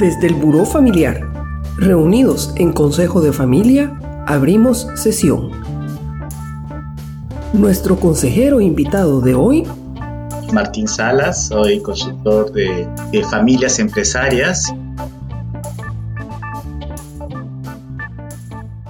Desde el Buró Familiar, reunidos en Consejo de Familia, abrimos sesión. Nuestro consejero invitado de hoy Martín Salas, soy consultor de, de, familias empresarias.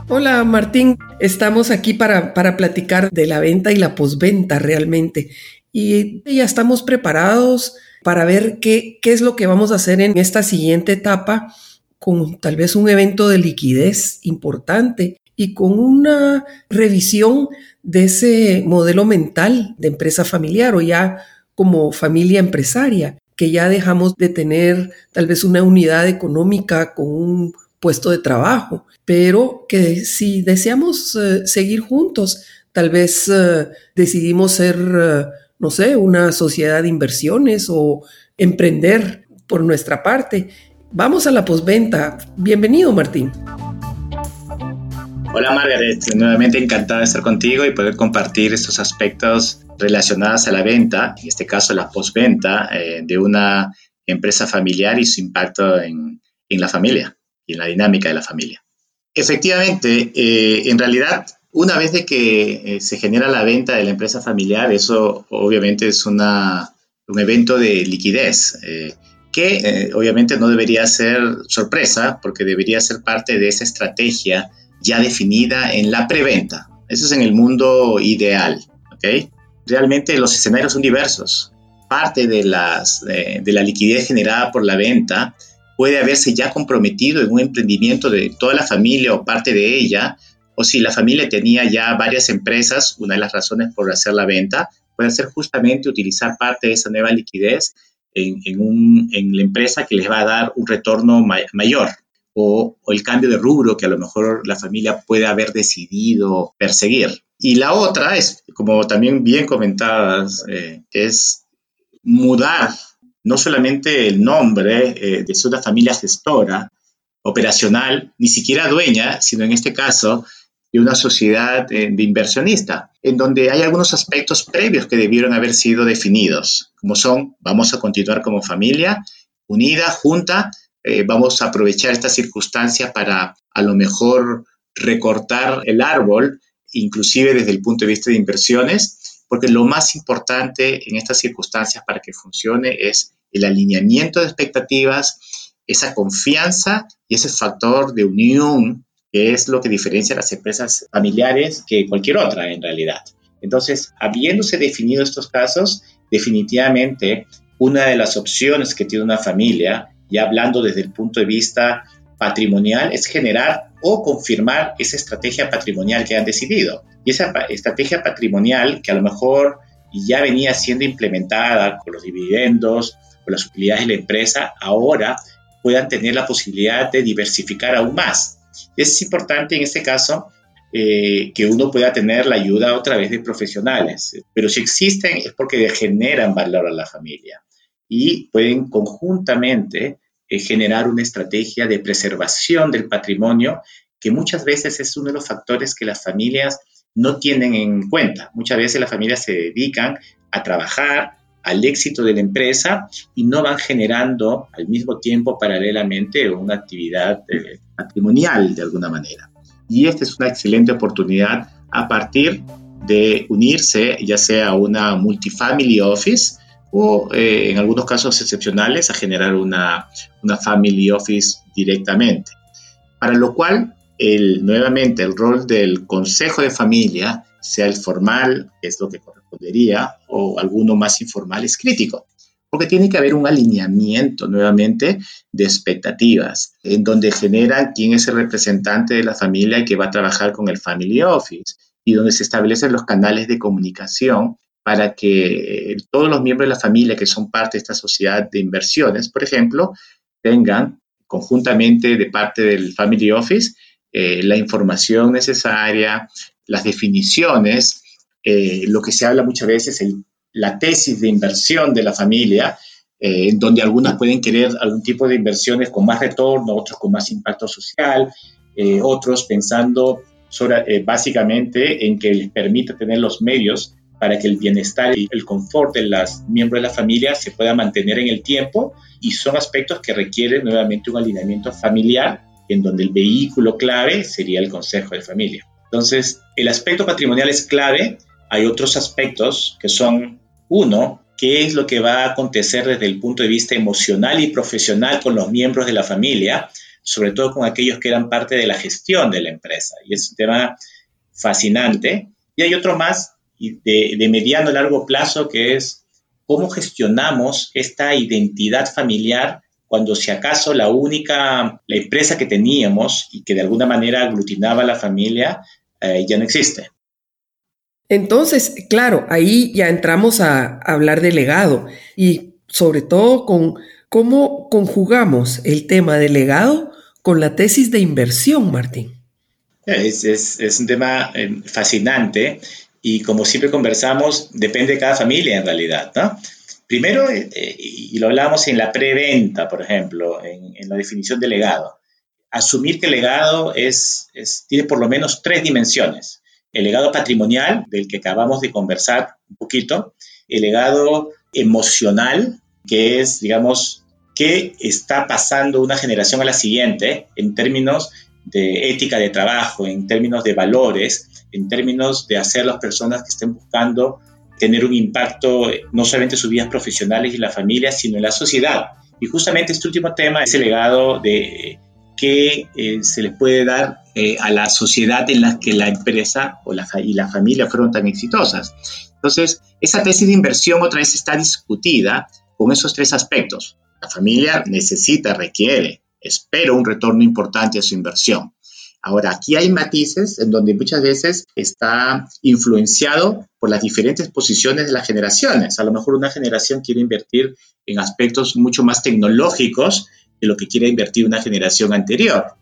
Hola Martín, estamos aquí para, para platicar de la venta y la posventa realmente. Y ya estamos preparados para ver qué, qué es lo que vamos a hacer en esta siguiente etapa con tal vez un evento de liquidez importante y con una revisión de ese modelo mental de empresa familiar o ya como familia empresaria, que ya dejamos de tener tal vez una unidad económica con un puesto de trabajo, pero que si deseamos uh, seguir juntos, tal vez uh, decidimos ser, uh, no sé, una sociedad de inversiones o emprender por nuestra parte. Vamos a la posventa. Bienvenido, Martín. Hola Margaret, nuevamente encantado de estar contigo y poder compartir estos aspectos relacionados a la venta, en este caso la postventa eh, de una empresa familiar y su impacto en, en, la familia y en la dinámica de la familia. Efectivamente, eh, en realidad, una vez de que eh, se genera la venta de la empresa familiar, eso obviamente es una, un evento de liquidez eh, que obviamente no debería ser sorpresa porque debería ser parte de esa estrategia ya definida en la preventa. Eso es en el mundo ideal, ¿ok? Realmente los escenarios son diversos. Parte de, las, de, de la liquidez generada por la venta puede haberse ya comprometido en un emprendimiento de toda la familia o parte de ella, o si la familia tenía ya varias empresas, una de las razones por hacer la venta puede ser justamente utilizar parte de esa nueva liquidez en, en, la empresa que les va a dar un retorno may mayor o, o, el cambio de rubro que a lo mejor la familia puede haber decidido perseguir. Y la otra es, como también bien comentadas, eh, es mudar no solamente el nombre eh, de una familia gestora, operacional, ni siquiera dueña, sino en este caso de una sociedad eh, de inversionista, en donde hay algunos aspectos previos que debieron haber sido definidos, como son, vamos a continuar como familia, unida, junta, eh, vamos a aprovechar esta circunstancia para a lo mejor recortar el árbol, inclusive desde el punto de vista de inversiones, porque lo más importante en estas circunstancias para que funcione es el alineamiento de expectativas, esa confianza y ese factor de unión que es lo que diferencia a las empresas familiares que cualquier otra en realidad. Entonces, habiéndose definido estos casos, definitivamente una de las opciones que tiene una familia, ya hablando desde el punto de vista patrimonial, es generar o confirmar esa estrategia patrimonial que han decidido. Y esa estrategia patrimonial que a lo mejor ya venía siendo implementada con los dividendos, con las utilidades de la empresa, ahora puedan tener la posibilidad de diversificar aún más. Es importante en este caso eh, que uno pueda tener la ayuda otra vez de profesionales, pero si existen es porque generan valor a la familia y pueden conjuntamente eh, generar una estrategia de preservación del patrimonio que muchas veces es uno de los factores que las familias no tienen en cuenta. Muchas veces las familias se dedican a trabajar, al éxito de la empresa y no van generando al mismo tiempo paralelamente una actividad eh, patrimonial de alguna manera. Y esta es una excelente oportunidad a partir de unirse ya sea a una multifamily office o eh, en algunos casos excepcionales a generar una, una family office directamente. Para lo cual, el, nuevamente, el rol del consejo de familia, sea el formal, que es lo que correspondería, o alguno más informal, es crítico. Porque tiene que haber un alineamiento nuevamente de expectativas, en donde generan quién es el representante de la familia que va a trabajar con el Family Office y donde se establecen los canales de comunicación para que todos los miembros de la familia que son parte de esta sociedad de inversiones, por ejemplo, tengan conjuntamente de parte del Family Office eh, la información necesaria, las definiciones, eh, lo que se habla muchas veces, el, la tesis de inversión de la familia, eh, en donde algunas pueden querer algún tipo de inversiones con más retorno, otros con más impacto social, eh, otros pensando básicamente en que les permita tener los medios para que el bienestar y el confort de los miembros de la familia se pueda mantener en el tiempo y son aspectos que requieren nuevamente un alineamiento familiar en donde el vehículo clave sería el consejo de familia. Entonces, el aspecto patrimonial es clave. Hay otros aspectos que son, uno, qué es lo que va a acontecer desde el punto de vista emocional y profesional con los miembros de la familia, sobre todo con aquellos que eran parte de la gestión de la empresa. Y es un tema fascinante. Y hay otro más de, mediano a largo plazo que es cómo gestionamos esta identidad familiar cuando si acaso la única, la empresa que teníamos y que de alguna manera aglutinaba a la familia eh, ya no existe. Entonces, claro, ahí ya entramos a, hablar de legado y sobre todo con cómo conjugamos el tema de legado con la tesis de inversión, Martín. Es, es, un tema eh, fascinante y como siempre conversamos, depende de cada familia en realidad, ¿no? Primero, eh, y lo hablamos en la preventa, por ejemplo, en, en, la definición de legado, asumir que el legado es, es, tiene por lo menos tres dimensiones. El legado patrimonial, del que acabamos de conversar un poquito, el legado emocional, que es, digamos, qué está pasando una generación a la siguiente en términos de ética de trabajo, en términos de valores, en términos de hacer las personas que estén buscando tener un impacto no solamente en sus vidas profesionales y la familia, sino en la sociedad. Y justamente este último tema es el legado de que eh, se les puede dar eh, a la sociedad en la que la empresa o la, y la familia fueron tan exitosas. Entonces, esa tesis de inversión otra vez está discutida con esos tres aspectos. La familia necesita, requiere, espera un retorno importante a su inversión. Ahora, aquí hay matices en donde muchas veces está influenciado por las diferentes posiciones de las generaciones. A lo mejor una generación quiere invertir en aspectos mucho más tecnológicos de lo que quiere invertir una generación anterior.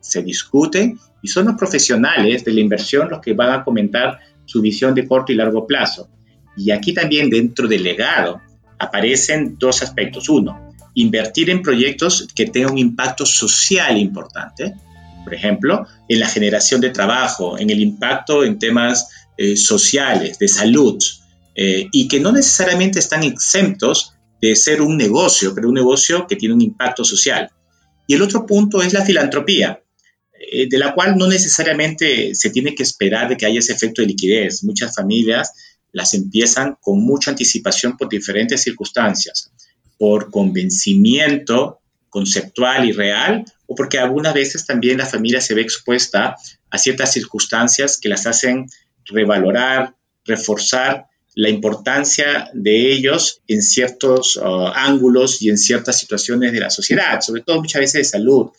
Se discute y son los profesionales de la inversión los que van a comentar su visión de corto y largo plazo. Y aquí también dentro del legado aparecen dos aspectos. Uno, invertir en proyectos que tengan un impacto social importante. Por ejemplo, en la generación de trabajo, en el impacto en temas eh, sociales, de salud, eh, y que no necesariamente están exentos de ser un negocio, pero un negocio que tiene un impacto social. Y el otro punto es la filantropía, eh, de la cual no necesariamente se tiene que esperar de que haya ese efecto de liquidez. Muchas familias las empiezan con mucha anticipación por diferentes circunstancias, por convencimiento conceptual y real, o porque algunas veces también la familia se ve expuesta a ciertas circunstancias que las hacen revalorar, reforzar la importancia de ellos en ciertos uh, ángulos y en ciertas situaciones de la sociedad, sobre todo muchas veces de salud,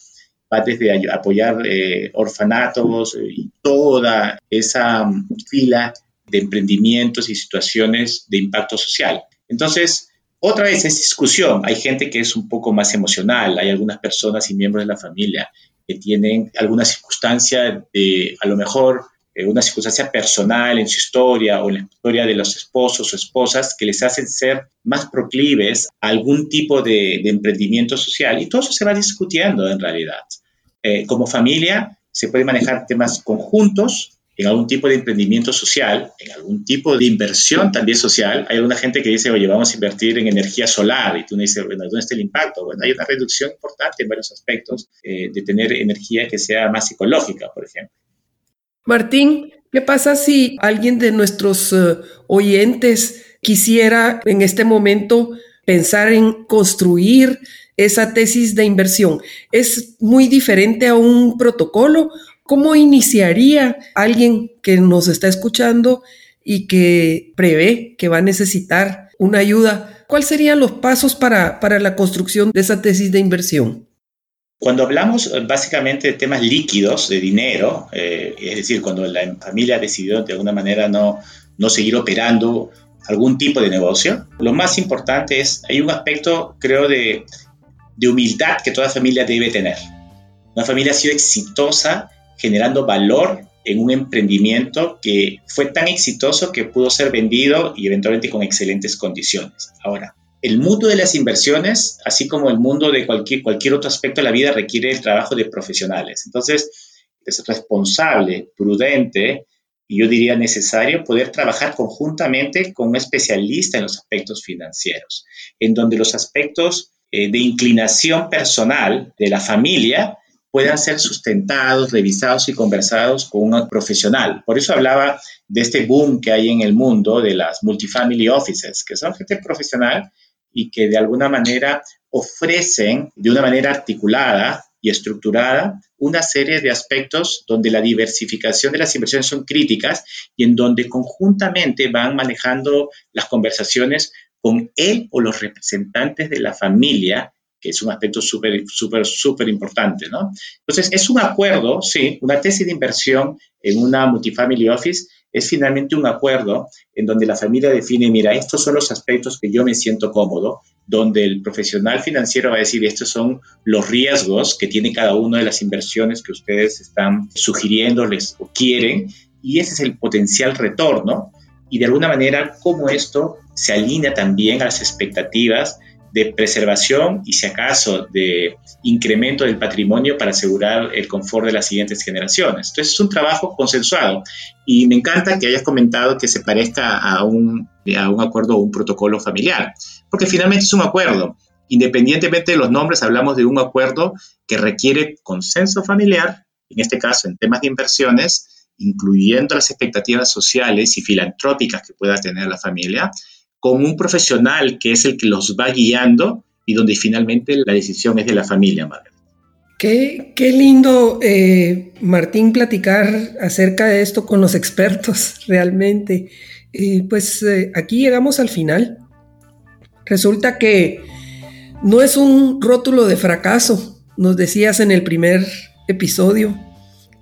va desde apoyar eh, orfanatos y toda esa um, fila de emprendimientos y situaciones de impacto social. Entonces, otra vez es discusión. Hay gente que es un poco más emocional, hay algunas personas y miembros de la familia que tienen alguna circunstancia de, a lo mejor, una circunstancia personal en su historia o en la historia de los esposos o esposas que les hacen ser más proclives a algún tipo de, emprendimiento social. Y todo eso se va discutiendo en realidad. Eh, como familia se puede manejar temas conjuntos en algún tipo de emprendimiento social, en algún tipo de inversión también social. Hay alguna gente que dice, oye, vamos a invertir en energía solar y tú me dices, bueno, ¿dónde está el impacto? Bueno, hay una reducción importante en varios aspectos eh, de tener energía que sea más ecológica, por ejemplo. Martín, ¿qué pasa si alguien de nuestros eh, oyentes quisiera en este momento pensar en construir esa tesis de inversión? ¿Es muy diferente a un protocolo? ¿Cómo iniciaría alguien que nos está escuchando y que prevé que va a necesitar una ayuda? ¿Cuáles serían los pasos para, para la construcción de esa tesis de inversión? Cuando hablamos eh, básicamente de temas líquidos, de dinero, eh, es decir, cuando la familia decidió de alguna manera no, no seguir operando algún tipo de negocio, lo más importante es, hay un aspecto, creo, de, de humildad que toda familia debe tener. Una familia ha sido exitosa generando valor en un emprendimiento que fue tan exitoso que pudo ser vendido y eventualmente con excelentes condiciones. Ahora, el mundo de las inversiones, así como el mundo de cualquier, cualquier otro aspecto de la vida, requiere el trabajo de profesionales. Entonces, es responsable, prudente y yo diría necesario poder trabajar conjuntamente con un especialista en los aspectos financieros, en donde los aspectos eh, de inclinación personal de la familia puedan ser sustentados, revisados y conversados con un profesional. Por eso hablaba de este boom que hay en el mundo de las multifamily offices, que son gente profesional y que de alguna manera ofrecen de una manera articulada y estructurada una serie de aspectos donde la diversificación de las inversiones son críticas y en donde conjuntamente van manejando las conversaciones con él o los representantes de la familia, que es un aspecto súper, súper, súper importante, ¿no? Entonces, es un acuerdo, sí, una tesis de inversión en una multifamily office es finalmente un acuerdo en donde la familia define, mira, estos son los aspectos que yo me siento cómodo, donde el profesional financiero va a decir, estos son los riesgos que tiene cada una de las inversiones que ustedes están sugiriéndoles o quieren, y ese es el potencial retorno, y de alguna manera cómo esto se alinea también a las expectativas de preservación y si acaso de incremento del patrimonio para asegurar el confort de las siguientes generaciones. Entonces es un trabajo consensuado y me encanta que hayas comentado que se parezca a un, a un acuerdo o un protocolo familiar, porque finalmente es un acuerdo. Independientemente de los nombres, hablamos de un acuerdo que requiere consenso familiar, en este caso en temas de inversiones, incluyendo las expectativas sociales y filantrópicas que pueda tener la familia, con un profesional que es el que los va guiando y donde finalmente la decisión es de la familia, Margaret. Qué, qué lindo, eh, Martín, platicar acerca de esto con los expertos, realmente. pues eh, aquí llegamos al final. Resulta que no es un rótulo de fracaso. Nos decías en el primer episodio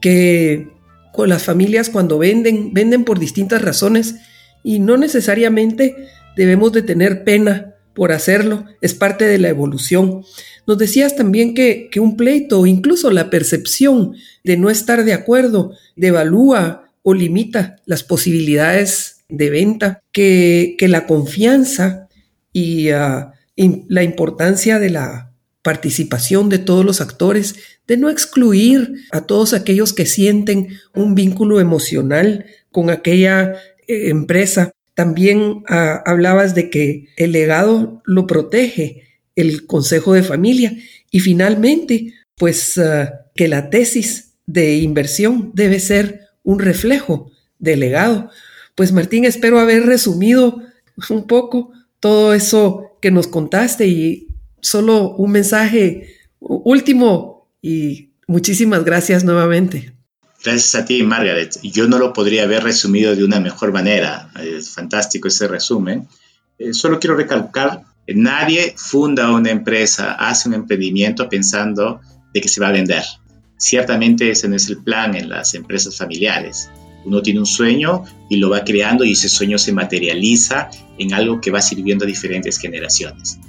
que con las familias cuando venden, venden por distintas razones y no necesariamente debemos de tener pena por hacerlo, es parte de la evolución. Nos decías también que, un pleito incluso la percepción de no estar de acuerdo devalúa o limita las posibilidades de venta, que, la confianza y ah, la importancia de la participación de todos los actores, de no excluir a todos aquellos que sienten un vínculo emocional con aquella eh, empresa también ah, hablabas de que el legado lo protege el Consejo de Familia y finalmente, pues ah, que la tesis de inversión debe ser un reflejo del legado. Pues Martín, espero haber resumido un poco todo eso que nos contaste y solo un mensaje último y muchísimas gracias nuevamente. Gracias a ti, Margaret. Yo no lo podría haber resumido de una mejor manera. Es fantástico ese resumen. Eh, solo quiero recalcar, nadie funda una empresa, hace un emprendimiento pensando de que se va a vender. Ciertamente ese no es el plan en las empresas familiares. Uno tiene un sueño y lo va creando y ese sueño se materializa en algo que va sirviendo a diferentes generaciones.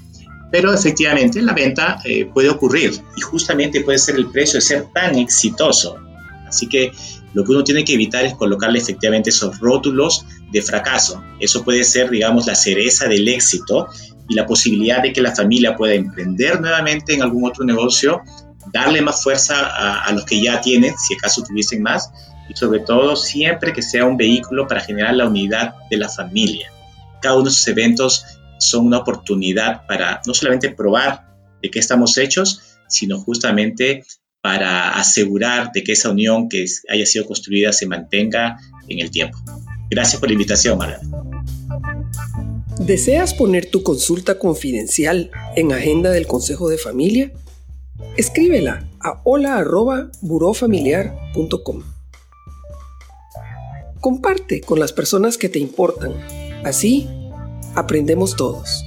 Pero efectivamente la venta eh, puede ocurrir y justamente puede ser el precio de ser tan exitoso Así que lo que uno tiene que evitar es colocarle efectivamente esos rótulos de fracaso. Eso puede ser, digamos, la cereza del éxito y la posibilidad de que la familia pueda emprender nuevamente en algún otro negocio, darle más fuerza a, los que ya tienen, si acaso tuviesen más, y sobre todo siempre que sea un vehículo para generar la unidad de la familia. Cada uno de esos eventos son una oportunidad para no solamente probar de qué estamos hechos, sino justamente para asegurar de que esa unión que haya sido construida se mantenga en el tiempo. Gracias por la invitación, Margarita. ¿Deseas poner tu consulta confidencial en agenda del Consejo de Familia? Escríbela a hola.burofamiliar.com. Comparte con las personas que te importan. Así aprendemos todos.